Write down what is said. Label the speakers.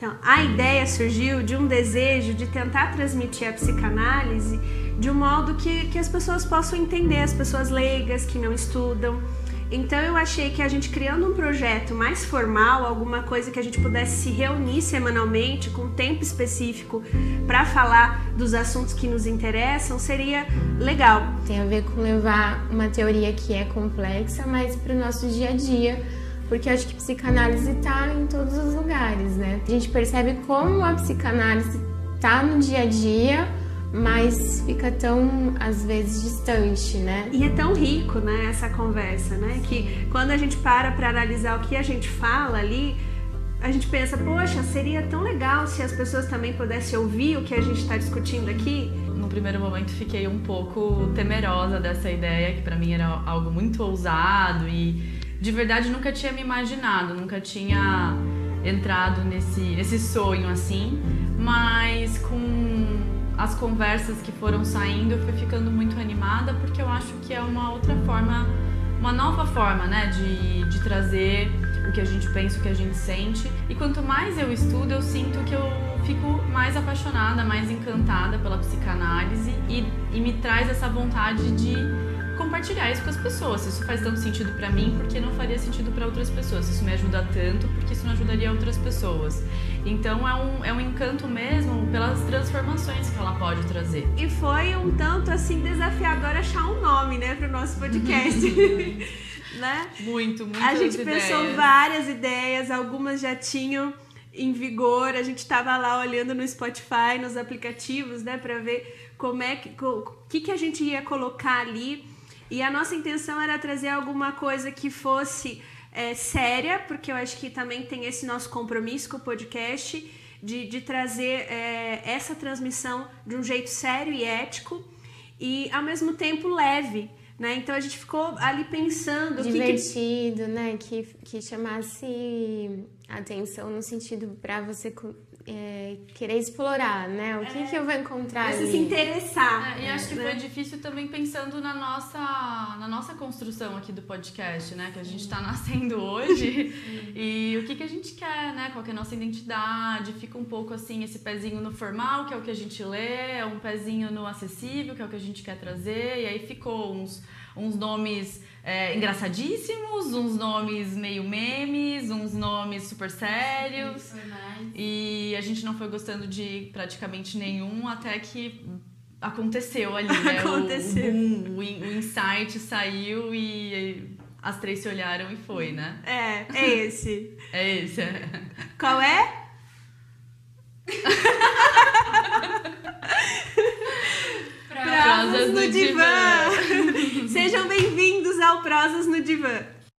Speaker 1: Então, a ideia surgiu de um desejo de tentar transmitir a psicanálise de um modo que, que as pessoas possam entender, as pessoas leigas que não estudam. Então eu achei que a gente criando um projeto mais formal, alguma coisa que a gente pudesse se reunir semanalmente com um tempo específico para falar dos assuntos que nos interessam, seria legal.
Speaker 2: Tem a ver com levar uma teoria que é complexa, mas para o nosso dia a dia porque acho que psicanálise está em todos os lugares, né? A gente percebe como a psicanálise está no dia a dia, mas fica tão às vezes distante, né?
Speaker 1: E é tão rico, né, essa conversa, né? Que quando a gente para para analisar o que a gente fala ali, a gente pensa, poxa, seria tão legal se as pessoas também pudessem ouvir o que a gente está discutindo aqui.
Speaker 3: No primeiro momento fiquei um pouco temerosa dessa ideia, que para mim era algo muito ousado e de verdade nunca tinha me imaginado, nunca tinha entrado nesse, nesse sonho assim, mas com as conversas que foram saindo eu fui ficando muito animada porque eu acho que é uma outra forma, uma nova forma, né, de, de trazer o que a gente pensa, o que a gente sente. E quanto mais eu estudo, eu sinto que eu fico mais apaixonada, mais encantada pela psicanálise e, e me traz essa vontade de compartilhar isso com as pessoas. Se isso faz tanto sentido para mim, porque não faria sentido para outras pessoas? Se isso me ajuda tanto, porque isso não ajudaria outras pessoas? Então é um, é um encanto mesmo pelas transformações que ela pode trazer.
Speaker 1: E foi um tanto assim desafiador achar um nome, né, para o nosso podcast. né?
Speaker 3: Muito, muito.
Speaker 1: A gente pensou várias ideias, algumas já tinham em vigor. A gente estava lá olhando no Spotify, nos aplicativos, né, para ver como é que o que, que a gente ia colocar ali e a nossa intenção era trazer alguma coisa que fosse é, séria, porque eu acho que também tem esse nosso compromisso com o podcast, de, de trazer é, essa transmissão de um jeito sério e ético e ao mesmo tempo leve. Né? Então a gente ficou ali pensando.
Speaker 2: Divertido, que, né? Que, que chamasse atenção no sentido para você é, querer explorar, né? O que, é, que eu vou encontrar
Speaker 1: Você
Speaker 2: ali?
Speaker 1: se interessar.
Speaker 3: É, e acho que né? foi difícil também pensando na nossa, na nossa construção aqui do podcast, né? Que a gente está nascendo hoje. e o que, que a gente quer, né? Qual é a nossa identidade? Fica um pouco assim, esse pezinho no formal, que é o que a gente lê, é um pezinho no acessível, que é o que a gente quer trazer. E aí ficou uns, uns nomes é, engraçadíssimos, uns nomes meio memes, uns nomes super sérios. E a gente não foi gostando de praticamente nenhum até que aconteceu ali, né?
Speaker 1: aconteceu.
Speaker 3: O, boom, o, insight saiu e as três se olharam e foi, né?
Speaker 1: É, é esse.
Speaker 3: é esse.
Speaker 1: Qual é? Prosas no, divã. divã. Sejam bem-vindos ao Prosas no Divã.